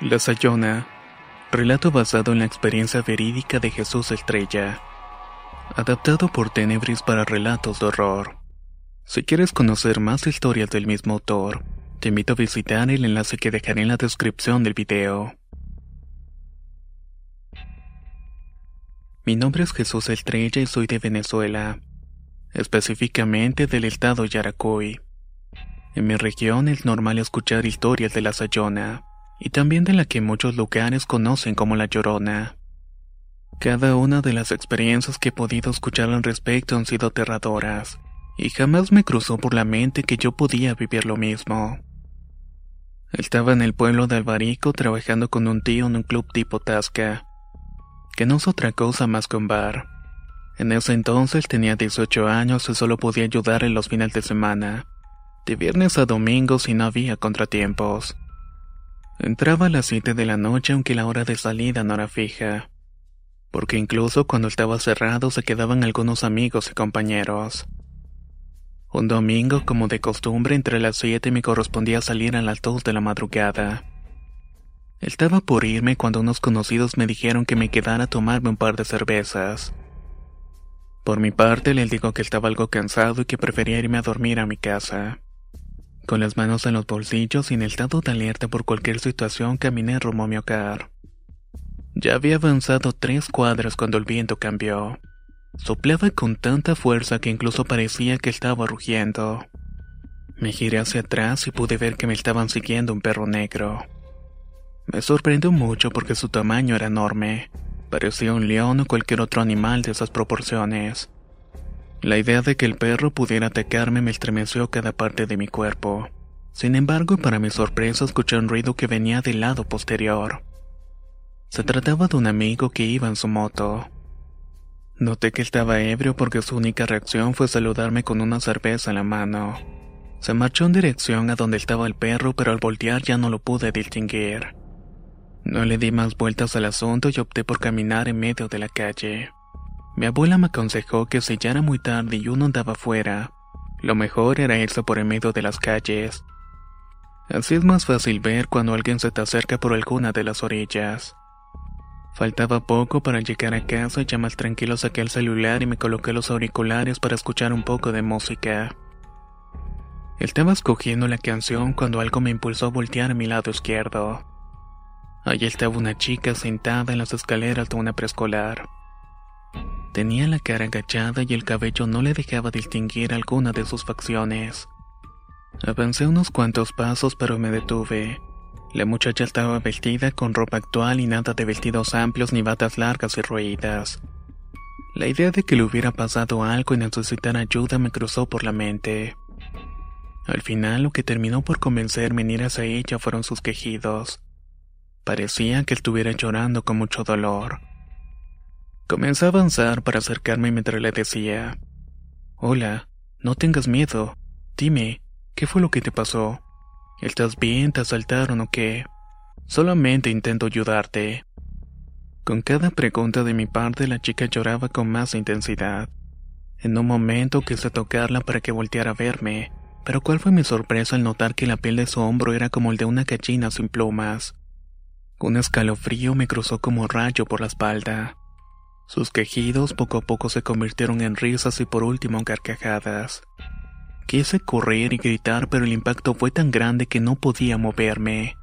La Sayona. Relato basado en la experiencia verídica de Jesús Estrella. Adaptado por Tenebris para relatos de horror. Si quieres conocer más historias del mismo autor, te invito a visitar el enlace que dejaré en la descripción del video. Mi nombre es Jesús Estrella y soy de Venezuela, específicamente del estado Yaracuy. En mi región es normal escuchar historias de la Sayona y también de la que muchos lugares conocen como La Llorona. Cada una de las experiencias que he podido escuchar al respecto han sido aterradoras, y jamás me cruzó por la mente que yo podía vivir lo mismo. Estaba en el pueblo de Albarico trabajando con un tío en un club tipo Tasca, que no es otra cosa más que un bar. En ese entonces tenía 18 años y solo podía ayudar en los fines de semana, de viernes a domingo si no había contratiempos. Entraba a las 7 de la noche aunque la hora de salida no era fija, porque incluso cuando estaba cerrado se quedaban algunos amigos y compañeros. Un domingo, como de costumbre, entre las 7 me correspondía salir a las 2 de la madrugada. Estaba por irme cuando unos conocidos me dijeron que me quedara a tomarme un par de cervezas. Por mi parte, les digo que estaba algo cansado y que prefería irme a dormir a mi casa. Con las manos en los bolsillos y en estado de alerta por cualquier situación, caminé rumbo a mi hogar. Ya había avanzado tres cuadras cuando el viento cambió. Soplaba con tanta fuerza que incluso parecía que estaba rugiendo. Me giré hacia atrás y pude ver que me estaban siguiendo un perro negro. Me sorprendió mucho porque su tamaño era enorme. Parecía un león o cualquier otro animal de esas proporciones. La idea de que el perro pudiera atacarme me estremeció cada parte de mi cuerpo. Sin embargo, para mi sorpresa escuché un ruido que venía del lado posterior. Se trataba de un amigo que iba en su moto. Noté que estaba ebrio porque su única reacción fue saludarme con una cerveza en la mano. Se marchó en dirección a donde estaba el perro, pero al voltear ya no lo pude distinguir. No le di más vueltas al asunto y opté por caminar en medio de la calle. Mi abuela me aconsejó que si ya era muy tarde y uno andaba afuera, lo mejor era irse por el medio de las calles. Así es más fácil ver cuando alguien se te acerca por alguna de las orillas. Faltaba poco para llegar a casa y ya más tranquilo saqué el celular y me coloqué los auriculares para escuchar un poco de música. Estaba escogiendo la canción cuando algo me impulsó a voltear a mi lado izquierdo. Allí estaba una chica sentada en las escaleras de una preescolar. Tenía la cara agachada y el cabello no le dejaba distinguir alguna de sus facciones. Avancé unos cuantos pasos pero me detuve. La muchacha estaba vestida con ropa actual y nada de vestidos amplios ni batas largas y roídas. La idea de que le hubiera pasado algo y necesitar ayuda me cruzó por la mente. Al final lo que terminó por convencerme en ir hacia ella fueron sus quejidos. Parecía que estuviera llorando con mucho dolor. Comencé a avanzar para acercarme mientras le decía, Hola, no tengas miedo. Dime, ¿qué fue lo que te pasó? ¿Estás bien? ¿Te asaltaron o qué? Solamente intento ayudarte. Con cada pregunta de mi parte la chica lloraba con más intensidad. En un momento quise tocarla para que volteara a verme, pero cuál fue mi sorpresa al notar que la piel de su hombro era como el de una gallina sin plumas. Un escalofrío me cruzó como rayo por la espalda. Sus quejidos poco a poco se convirtieron en risas y por último en carcajadas. Quise correr y gritar, pero el impacto fue tan grande que no podía moverme.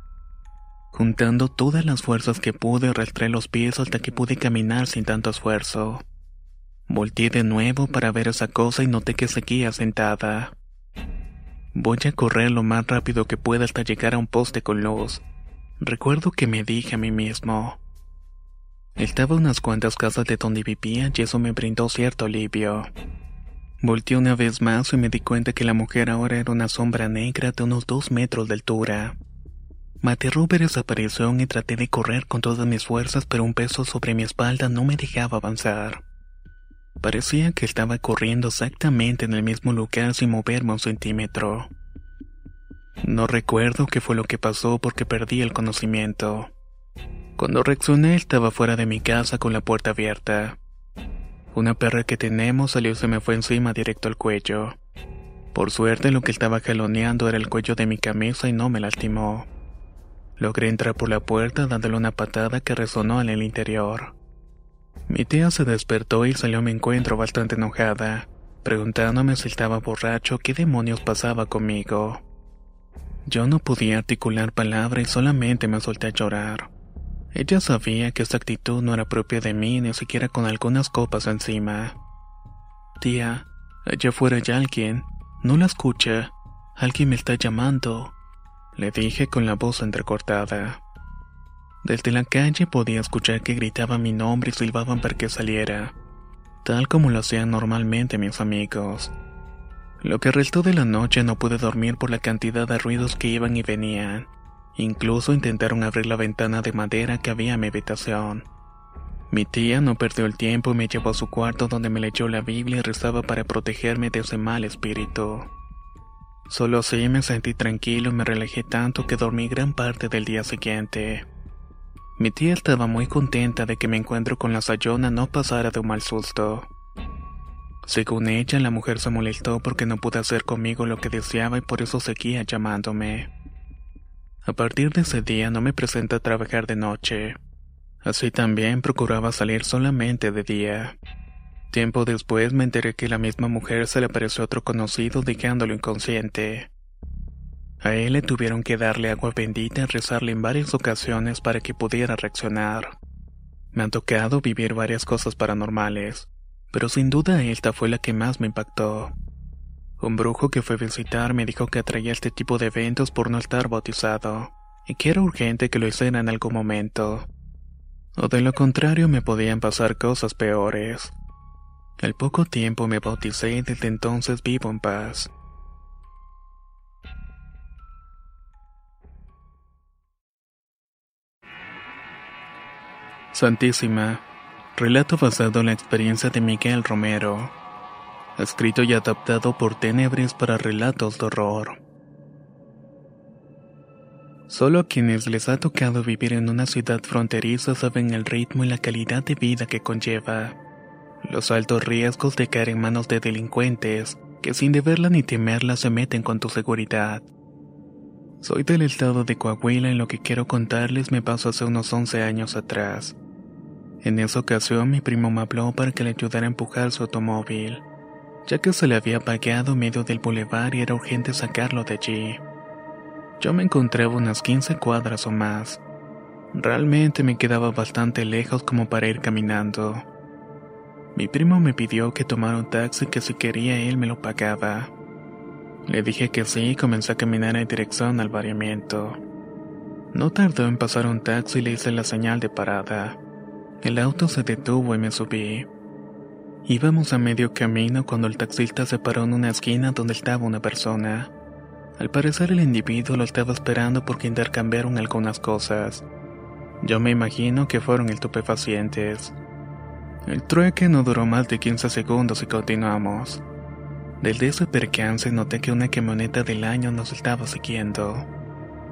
Juntando todas las fuerzas que pude, arrastré los pies hasta que pude caminar sin tanto esfuerzo. Volté de nuevo para ver esa cosa y noté que seguía sentada. Voy a correr lo más rápido que pueda hasta llegar a un poste con luz. Recuerdo que me dije a mí mismo. Estaba unas cuantas casas de donde vivía y eso me brindó cierto alivio. Volté una vez más y me di cuenta que la mujer ahora era una sombra negra de unos dos metros de altura. Esa aparición y traté de correr con todas mis fuerzas, pero un peso sobre mi espalda no me dejaba avanzar. Parecía que estaba corriendo exactamente en el mismo lugar sin moverme un centímetro. No recuerdo qué fue lo que pasó porque perdí el conocimiento. Cuando reaccioné estaba fuera de mi casa con la puerta abierta. Una perra que tenemos salió y se me fue encima directo al cuello. Por suerte lo que estaba jaloneando era el cuello de mi camisa y no me lastimó. Logré entrar por la puerta dándole una patada que resonó en el interior. Mi tía se despertó y salió a mi encuentro bastante enojada, preguntándome si estaba borracho, qué demonios pasaba conmigo. Yo no podía articular palabra y solamente me solté a llorar. Ella sabía que esta actitud no era propia de mí ni siquiera con algunas copas encima. Tía, allá afuera hay alguien. No la escucha. Alguien me está llamando. Le dije con la voz entrecortada. Desde la calle podía escuchar que gritaban mi nombre y silbaban para que saliera, tal como lo hacían normalmente mis amigos. Lo que restó de la noche no pude dormir por la cantidad de ruidos que iban y venían. Incluso intentaron abrir la ventana de madera que había en mi habitación. Mi tía no perdió el tiempo y me llevó a su cuarto donde me leyó la Biblia y rezaba para protegerme de ese mal espíritu. Solo así me sentí tranquilo y me relajé tanto que dormí gran parte del día siguiente. Mi tía estaba muy contenta de que mi encuentro con la Sayona no pasara de un mal susto. Según ella, la mujer se molestó porque no pude hacer conmigo lo que deseaba y por eso seguía llamándome. A partir de ese día no me presenté a trabajar de noche. Así también procuraba salir solamente de día. Tiempo después me enteré que la misma mujer se le apareció otro conocido dejándolo inconsciente. A él le tuvieron que darle agua bendita y rezarle en varias ocasiones para que pudiera reaccionar. Me han tocado vivir varias cosas paranormales, pero sin duda esta fue la que más me impactó. Un brujo que fue a visitar me dijo que atraía este tipo de eventos por no estar bautizado, y que era urgente que lo hiciera en algún momento. O de lo contrario me podían pasar cosas peores. Al poco tiempo me bauticé y desde entonces vivo en paz. Santísima. Relato basado en la experiencia de Miguel Romero. Escrito y adaptado por Tenebris para relatos de horror. Solo a quienes les ha tocado vivir en una ciudad fronteriza saben el ritmo y la calidad de vida que conlleva. Los altos riesgos de caer en manos de delincuentes que sin deberla ni temerla se meten con tu seguridad. Soy del estado de Coahuila y lo que quiero contarles me pasó hace unos 11 años atrás. En esa ocasión mi primo me habló para que le ayudara a empujar su automóvil, ya que se le había en medio del bulevar y era urgente sacarlo de allí. Yo me encontraba unas 15 cuadras o más. Realmente me quedaba bastante lejos como para ir caminando. Mi primo me pidió que tomara un taxi que si quería él me lo pagaba. Le dije que sí y comencé a caminar en dirección al variamiento. No tardó en pasar un taxi y le hice la señal de parada. El auto se detuvo y me subí. Íbamos a medio camino cuando el taxista se paró en una esquina donde estaba una persona. Al parecer el individuo lo estaba esperando porque intercambiaron algunas cosas. Yo me imagino que fueron estupefacientes. El trueque no duró más de 15 segundos y continuamos. Desde ese percance noté que una camioneta del año nos estaba siguiendo.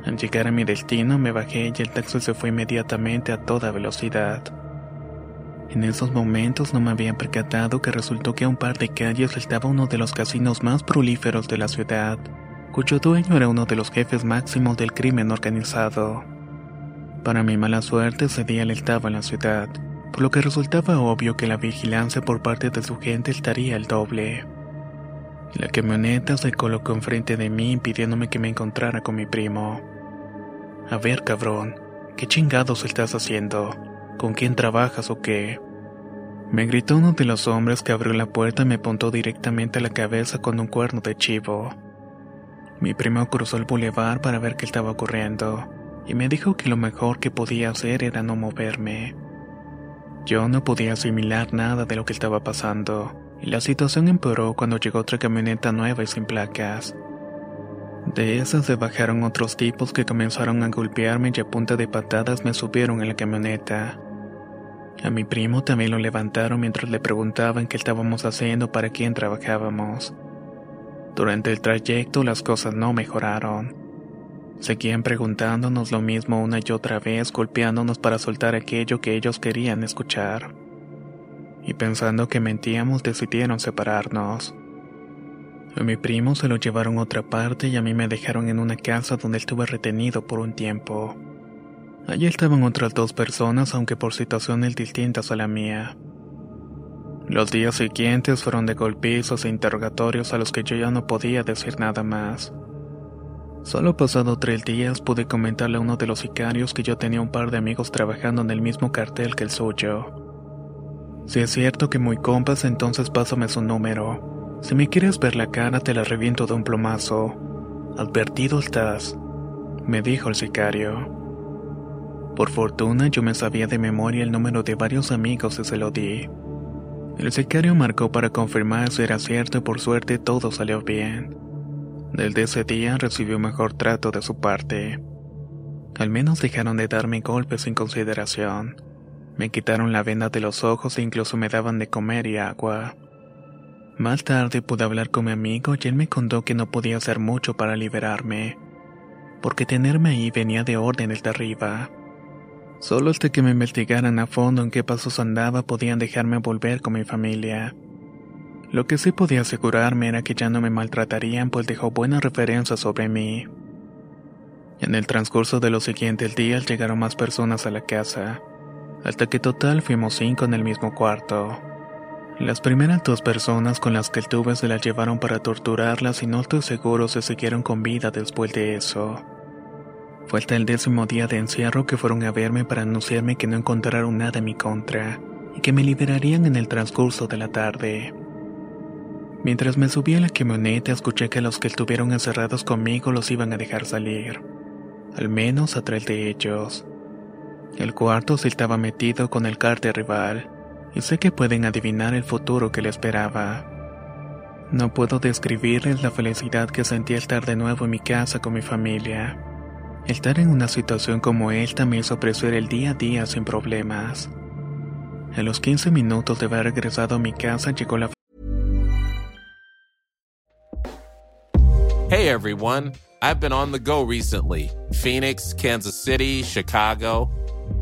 Al llegar a mi destino me bajé y el taxi se fue inmediatamente a toda velocidad. En esos momentos no me había percatado que resultó que a un par de calles estaba uno de los casinos más prolíferos de la ciudad, cuyo dueño era uno de los jefes máximos del crimen organizado. Para mi mala suerte ese día él estaba en la ciudad, por lo que resultaba obvio que la vigilancia por parte de su gente estaría el doble. La camioneta se colocó enfrente de mí impidiéndome que me encontrara con mi primo. A ver, cabrón, ¿Qué chingados estás haciendo? ¿Con quién trabajas o qué? Me gritó uno de los hombres que abrió la puerta y me apuntó directamente a la cabeza con un cuerno de chivo. Mi primo cruzó el bulevar para ver qué estaba ocurriendo y me dijo que lo mejor que podía hacer era no moverme. Yo no podía asimilar nada de lo que estaba pasando, y la situación empeoró cuando llegó otra camioneta nueva y sin placas. De esas se bajaron otros tipos que comenzaron a golpearme y a punta de patadas me subieron en la camioneta. A mi primo también lo levantaron mientras le preguntaban qué estábamos haciendo, para quién trabajábamos. Durante el trayecto las cosas no mejoraron. Seguían preguntándonos lo mismo una y otra vez, golpeándonos para soltar aquello que ellos querían escuchar. Y pensando que mentíamos, decidieron separarnos. A mi primo se lo llevaron a otra parte y a mí me dejaron en una casa donde estuve retenido por un tiempo. Allí estaban otras dos personas, aunque por situaciones distintas a la mía. Los días siguientes fueron de golpizos e interrogatorios a los que yo ya no podía decir nada más. Solo pasado tres días pude comentarle a uno de los sicarios que yo tenía un par de amigos trabajando en el mismo cartel que el suyo. Si es cierto que muy compas, entonces pásame su número. Si me quieres ver la cara, te la reviento de un plomazo. Advertido estás, me dijo el sicario. Por fortuna yo me sabía de memoria el número de varios amigos y se lo di. El sicario marcó para confirmar si era cierto y por suerte todo salió bien. Desde ese día recibió mejor trato de su parte. Al menos dejaron de darme golpes sin consideración. Me quitaron la venda de los ojos e incluso me daban de comer y agua. Más tarde pude hablar con mi amigo y él me contó que no podía hacer mucho para liberarme, porque tenerme ahí venía de órdenes de arriba. Solo hasta que me investigaran a fondo en qué pasos andaba podían dejarme volver con mi familia. Lo que sí podía asegurarme era que ya no me maltratarían pues dejó buenas referencias sobre mí. En el transcurso de los siguientes días llegaron más personas a la casa, hasta que total fuimos cinco en el mismo cuarto. Las primeras dos personas con las que tuve se las llevaron para torturarlas y no estoy seguro si siguieron con vida después de eso. Fue hasta el décimo día de encierro que fueron a verme para anunciarme que no encontraron nada en mi contra y que me liberarían en el transcurso de la tarde. Mientras me subía a la camioneta escuché que los que estuvieron encerrados conmigo los iban a dejar salir, al menos a tres de ellos. El cuarto se estaba metido con el cártel rival, y sé que pueden adivinar el futuro que le esperaba. No puedo describirles la felicidad que sentí estar de nuevo en mi casa con mi familia. Estar en una situación como esta me hizo apreciar el día a día sin problemas. A los 15 minutos de haber regresado a mi casa llegó la Hey everyone, I've been on the go recently. Phoenix, Kansas City, Chicago.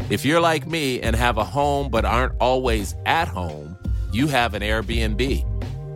If you're like me and have a home but aren't always at home, you have an Airbnb.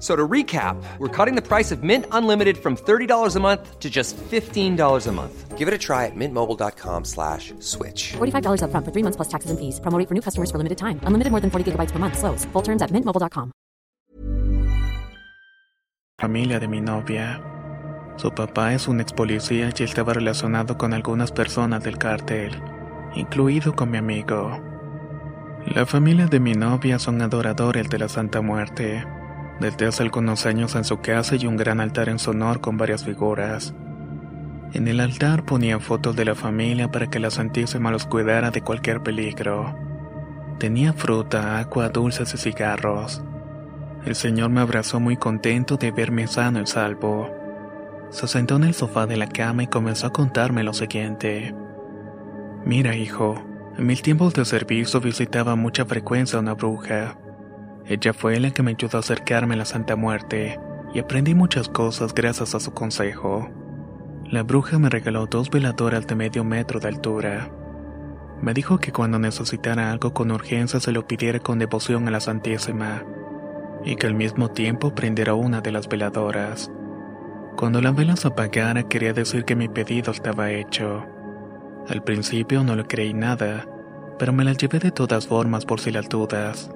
So to recap, we're cutting the price of Mint Unlimited from $30 a month to just $15 a month. Give it a try at mintmobile.com slash switch. $45 up front for three months plus taxes and fees. Promo for new customers for limited time. Unlimited more than 40 gigabytes per month. Slows. Full terms at mintmobile.com. familia de mi novia. Su papá es un ex policía y estaba relacionado con algunas personas del cártel, incluido con mi amigo. La familia de mi novia son adoradores de la Santa Muerte. Desde hace algunos años en su casa hay un gran altar en su honor con varias figuras. En el altar ponían fotos de la familia para que la Santísima los cuidara de cualquier peligro. Tenía fruta, agua, dulces y cigarros. El Señor me abrazó muy contento de verme sano y salvo. Se sentó en el sofá de la cama y comenzó a contarme lo siguiente. Mira, hijo, en mis tiempos de servicio visitaba mucha frecuencia a una bruja. Ella fue la que me ayudó a acercarme a la Santa Muerte, y aprendí muchas cosas gracias a su consejo. La bruja me regaló dos veladoras de medio metro de altura. Me dijo que cuando necesitara algo con urgencia se lo pidiera con devoción a la Santísima, y que al mismo tiempo prendiera una de las veladoras. Cuando la vela se apagara quería decir que mi pedido estaba hecho. Al principio no le creí nada, pero me la llevé de todas formas por si las dudas.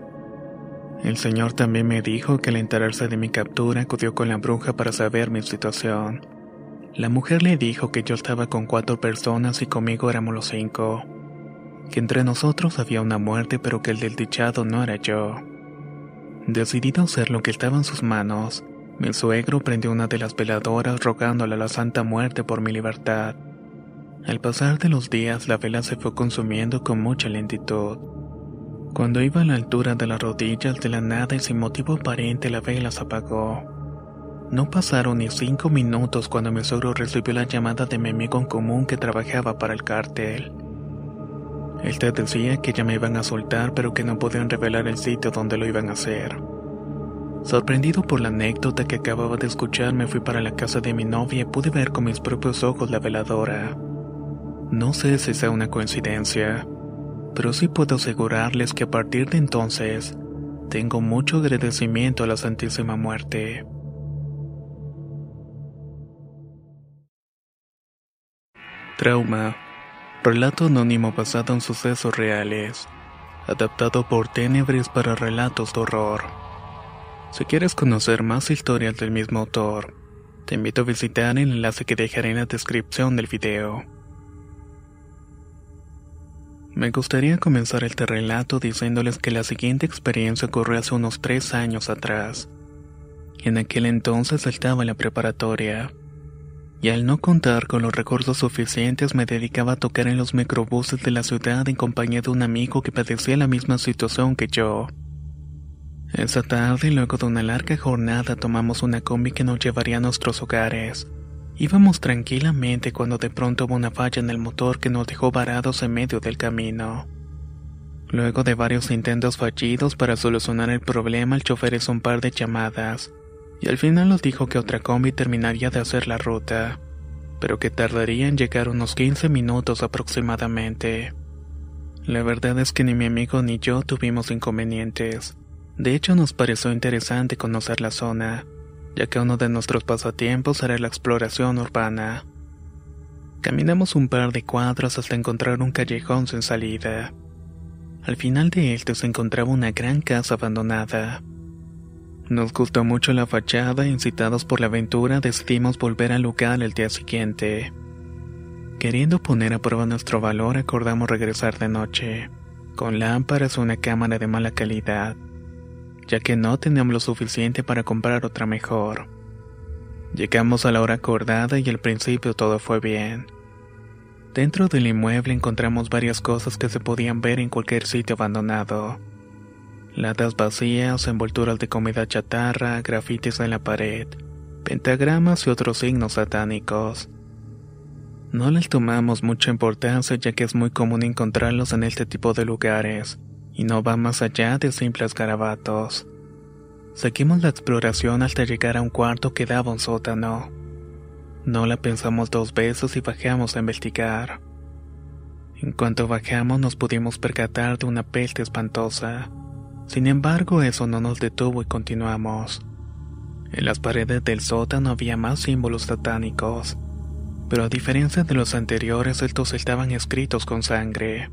El señor también me dijo que al enterarse de mi captura acudió con la bruja para saber mi situación. La mujer le dijo que yo estaba con cuatro personas y conmigo éramos los cinco. Que entre nosotros había una muerte pero que el del dichado no era yo. Decidido a hacer lo que estaba en sus manos, mi suegro prendió una de las veladoras rogándole a la Santa Muerte por mi libertad. Al pasar de los días la vela se fue consumiendo con mucha lentitud. Cuando iba a la altura de las rodillas de la nada y sin motivo aparente la vela se apagó. No pasaron ni cinco minutos cuando mi suegro recibió la llamada de mi amigo en común que trabajaba para el cártel. Él te decía que ya me iban a soltar pero que no podían revelar el sitio donde lo iban a hacer. Sorprendido por la anécdota que acababa de escuchar me fui para la casa de mi novia y pude ver con mis propios ojos la veladora. No sé si sea una coincidencia, pero sí puedo asegurarles que a partir de entonces tengo mucho agradecimiento a la Santísima Muerte. Trauma. Relato anónimo basado en sucesos reales. Adaptado por Tenebris para relatos de horror. Si quieres conocer más historias del mismo autor, te invito a visitar el enlace que dejaré en la descripción del video. Me gustaría comenzar este relato diciéndoles que la siguiente experiencia ocurrió hace unos tres años atrás. En aquel entonces estaba en la preparatoria, y al no contar con los recursos suficientes me dedicaba a tocar en los microbuses de la ciudad en compañía de un amigo que padecía la misma situación que yo. Esa tarde, luego de una larga jornada, tomamos una combi que nos llevaría a nuestros hogares. Íbamos tranquilamente cuando de pronto hubo una falla en el motor que nos dejó varados en medio del camino. Luego de varios intentos fallidos para solucionar el problema, el chofer hizo un par de llamadas y al final nos dijo que otra combi terminaría de hacer la ruta, pero que tardaría en llegar unos 15 minutos aproximadamente. La verdad es que ni mi amigo ni yo tuvimos inconvenientes. De hecho, nos pareció interesante conocer la zona ya que uno de nuestros pasatiempos era la exploración urbana. Caminamos un par de cuadras hasta encontrar un callejón sin salida. Al final de él se encontraba una gran casa abandonada. Nos gustó mucho la fachada e incitados por la aventura decidimos volver al lugar el día siguiente. Queriendo poner a prueba nuestro valor acordamos regresar de noche, con lámparas o una cámara de mala calidad ya que no teníamos lo suficiente para comprar otra mejor. Llegamos a la hora acordada y al principio todo fue bien. Dentro del inmueble encontramos varias cosas que se podían ver en cualquier sitio abandonado. Latas vacías, envolturas de comida chatarra, grafitis en la pared, pentagramas y otros signos satánicos. No les tomamos mucha importancia ya que es muy común encontrarlos en este tipo de lugares, y no va más allá de simples garabatos. Seguimos la exploración hasta llegar a un cuarto que daba un sótano. No la pensamos dos veces y bajamos a investigar. En cuanto bajamos nos pudimos percatar de una peste espantosa. Sin embargo, eso no nos detuvo y continuamos. En las paredes del sótano había más símbolos satánicos, pero a diferencia de los anteriores, estos estaban escritos con sangre.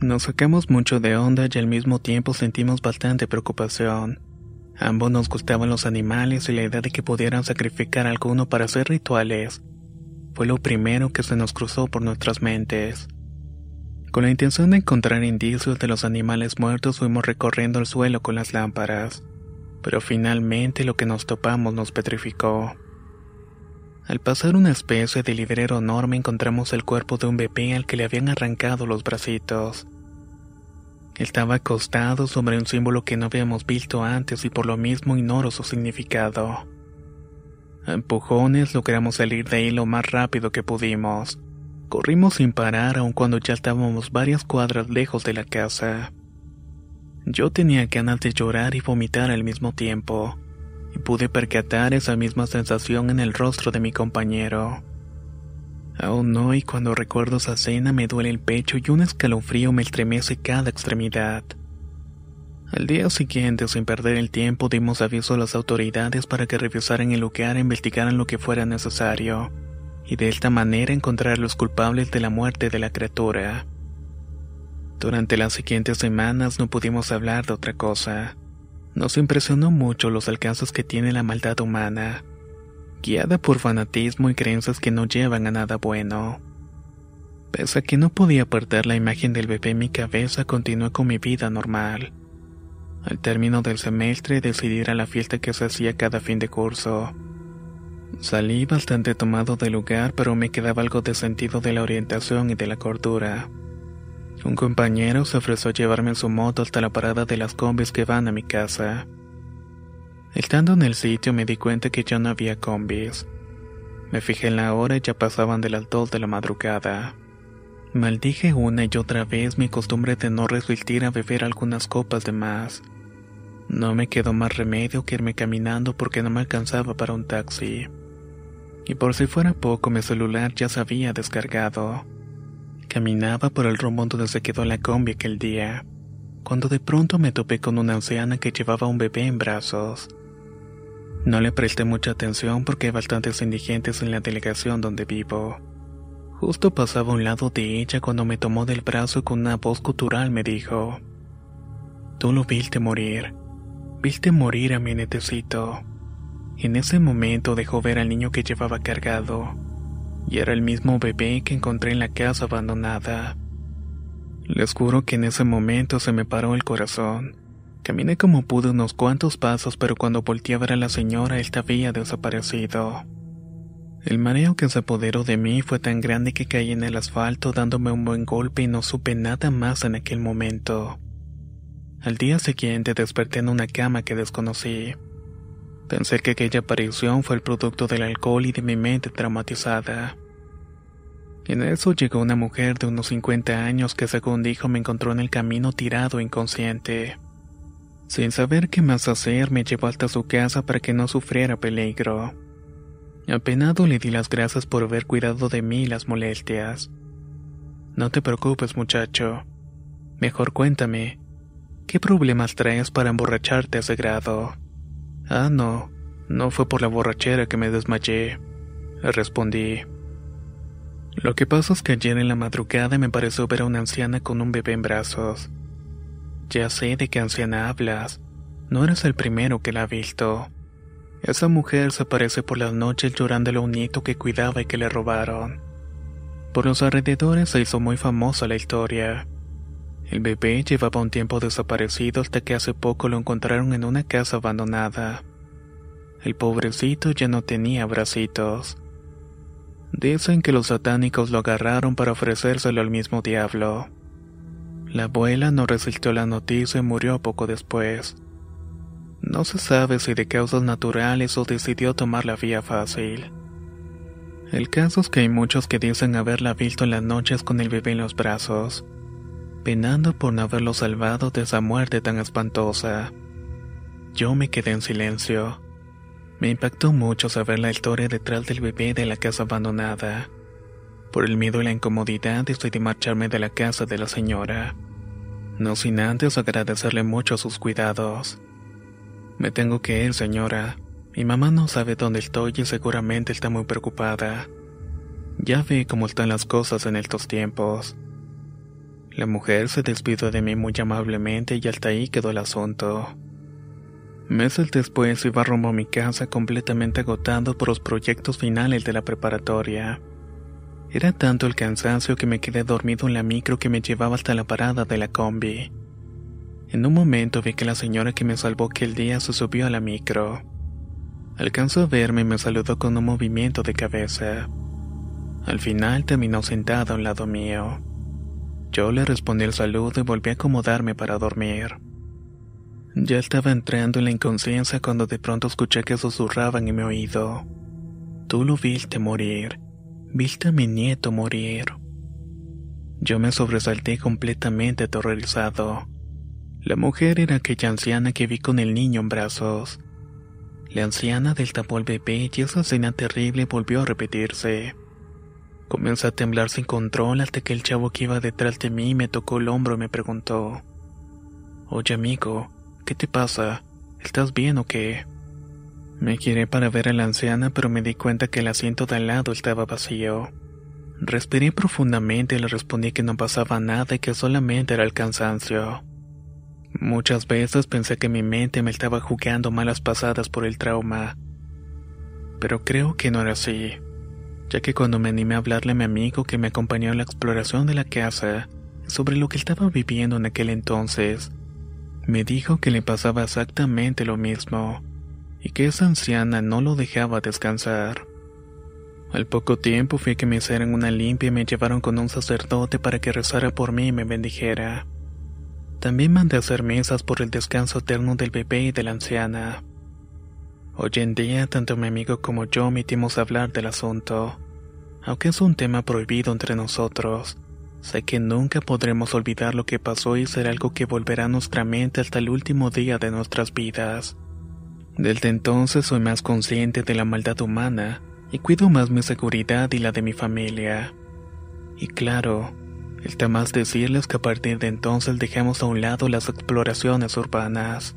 Nos sacamos mucho de onda y al mismo tiempo sentimos bastante preocupación. Ambos nos gustaban los animales y la idea de que pudieran sacrificar alguno para hacer rituales fue lo primero que se nos cruzó por nuestras mentes. Con la intención de encontrar indicios de los animales muertos fuimos recorriendo el suelo con las lámparas, pero finalmente lo que nos topamos nos petrificó. Al pasar una especie de librero enorme encontramos el cuerpo de un bebé al que le habían arrancado los bracitos. Estaba acostado sobre un símbolo que no habíamos visto antes y por lo mismo ignoro su significado. A empujones logramos salir de ahí lo más rápido que pudimos. Corrimos sin parar aun cuando ya estábamos varias cuadras lejos de la casa. Yo tenía ganas de llorar y vomitar al mismo tiempo y pude percatar esa misma sensación en el rostro de mi compañero. Aún hoy cuando recuerdo esa escena me duele el pecho y un escalofrío me estremece cada extremidad. Al día siguiente, sin perder el tiempo, dimos aviso a las autoridades para que revisaran el lugar e investigaran lo que fuera necesario, y de esta manera encontrar los culpables de la muerte de la criatura. Durante las siguientes semanas no pudimos hablar de otra cosa. Nos impresionó mucho los alcances que tiene la maldad humana, guiada por fanatismo y creencias que no llevan a nada bueno. Pese a que no podía perder la imagen del bebé en mi cabeza, continué con mi vida normal. Al término del semestre decidí ir a la fiesta que se hacía cada fin de curso. Salí bastante tomado del lugar, pero me quedaba algo de sentido de la orientación y de la cordura. Un compañero se ofreció a llevarme en su moto hasta la parada de las combis que van a mi casa. Estando en el sitio me di cuenta que ya no había combis. Me fijé en la hora y ya pasaban de las de la madrugada. Maldije una y otra vez mi costumbre de no resistir a beber algunas copas de más. No me quedó más remedio que irme caminando porque no me alcanzaba para un taxi. Y por si fuera poco mi celular ya se había descargado. Caminaba por el rumbo donde se quedó la combi aquel día, cuando de pronto me topé con una anciana que llevaba un bebé en brazos. No le presté mucha atención porque hay bastantes indigentes en la delegación donde vivo. Justo pasaba a un lado de ella cuando me tomó del brazo y con una voz cultural me dijo, Tú lo viste morir, viste morir a mi netecito. En ese momento dejó ver al niño que llevaba cargado y era el mismo bebé que encontré en la casa abandonada. Les juro que en ese momento se me paró el corazón. Caminé como pude unos cuantos pasos, pero cuando volteé a ver a la señora, él había desaparecido. El mareo que se apoderó de mí fue tan grande que caí en el asfalto dándome un buen golpe y no supe nada más en aquel momento. Al día siguiente desperté en una cama que desconocí. Pensé que aquella aparición fue el producto del alcohol y de mi mente traumatizada. En eso llegó una mujer de unos 50 años que según dijo me encontró en el camino tirado inconsciente. Sin saber qué más hacer, me llevó hasta su casa para que no sufriera peligro. Apenado le di las gracias por haber cuidado de mí y las molestias. No te preocupes, muchacho. Mejor cuéntame, ¿qué problemas traes para emborracharte a ese grado? Ah, no, no fue por la borrachera que me desmayé, respondí. Lo que pasa es que ayer en la madrugada me pareció ver a una anciana con un bebé en brazos. Ya sé de qué anciana hablas, no eres el primero que la ha visto. Esa mujer se aparece por las noches llorando a un nieto que cuidaba y que le robaron. Por los alrededores se hizo muy famosa la historia. El bebé llevaba un tiempo desaparecido hasta que hace poco lo encontraron en una casa abandonada. El pobrecito ya no tenía bracitos. Dicen que los satánicos lo agarraron para ofrecérselo al mismo diablo. La abuela no resistió la noticia y murió poco después. No se sabe si de causas naturales o decidió tomar la vía fácil. El caso es que hay muchos que dicen haberla visto en las noches con el bebé en los brazos penando por no haberlo salvado de esa muerte tan espantosa. Yo me quedé en silencio. Me impactó mucho saber la historia detrás del bebé de la casa abandonada. Por el miedo y la incomodidad decidí marcharme de la casa de la señora. No sin antes agradecerle mucho sus cuidados. Me tengo que ir, señora. Mi mamá no sabe dónde estoy y seguramente está muy preocupada. Ya ve cómo están las cosas en estos tiempos. La mujer se despidió de mí muy amablemente y hasta ahí quedó el asunto. Meses después iba rumbo a mi casa completamente agotado por los proyectos finales de la preparatoria. Era tanto el cansancio que me quedé dormido en la micro que me llevaba hasta la parada de la combi. En un momento vi que la señora que me salvó aquel día se subió a la micro. Alcanzó a verme y me saludó con un movimiento de cabeza. Al final terminó sentado a un lado mío. Yo le respondí el saludo y volví a acomodarme para dormir. Ya estaba entrando en la inconsciencia cuando de pronto escuché que susurraban en mi oído. Tú lo viste morir. Viste a mi nieto morir. Yo me sobresalté completamente aterrorizado. La mujer era aquella anciana que vi con el niño en brazos. La anciana del tapó al bebé y esa escena terrible volvió a repetirse. Comencé a temblar sin control hasta que el chavo que iba detrás de mí me tocó el hombro y me preguntó, Oye amigo, ¿qué te pasa? ¿Estás bien o qué? Me giré para ver a la anciana pero me di cuenta que el asiento de al lado estaba vacío. Respiré profundamente y le respondí que no pasaba nada y que solamente era el cansancio. Muchas veces pensé que mi mente me estaba jugando malas pasadas por el trauma. Pero creo que no era así, ya que cuando me animé a hablarle a mi amigo que me acompañó en la exploración de la casa sobre lo que estaba viviendo en aquel entonces, me dijo que le pasaba exactamente lo mismo y que esa anciana no lo dejaba descansar. Al poco tiempo fui que me hicieran una limpia y me llevaron con un sacerdote para que rezara por mí y me bendijera. También mandé a hacer mesas por el descanso eterno del bebé y de la anciana. Hoy en día, tanto mi amigo como yo omitimos hablar del asunto. Aunque es un tema prohibido entre nosotros, sé que nunca podremos olvidar lo que pasó y será algo que volverá a nuestra mente hasta el último día de nuestras vidas. Desde entonces soy más consciente de la maldad humana y cuido más mi seguridad y la de mi familia. Y claro, Está más decirles que a partir de entonces dejamos a un lado las exploraciones urbanas.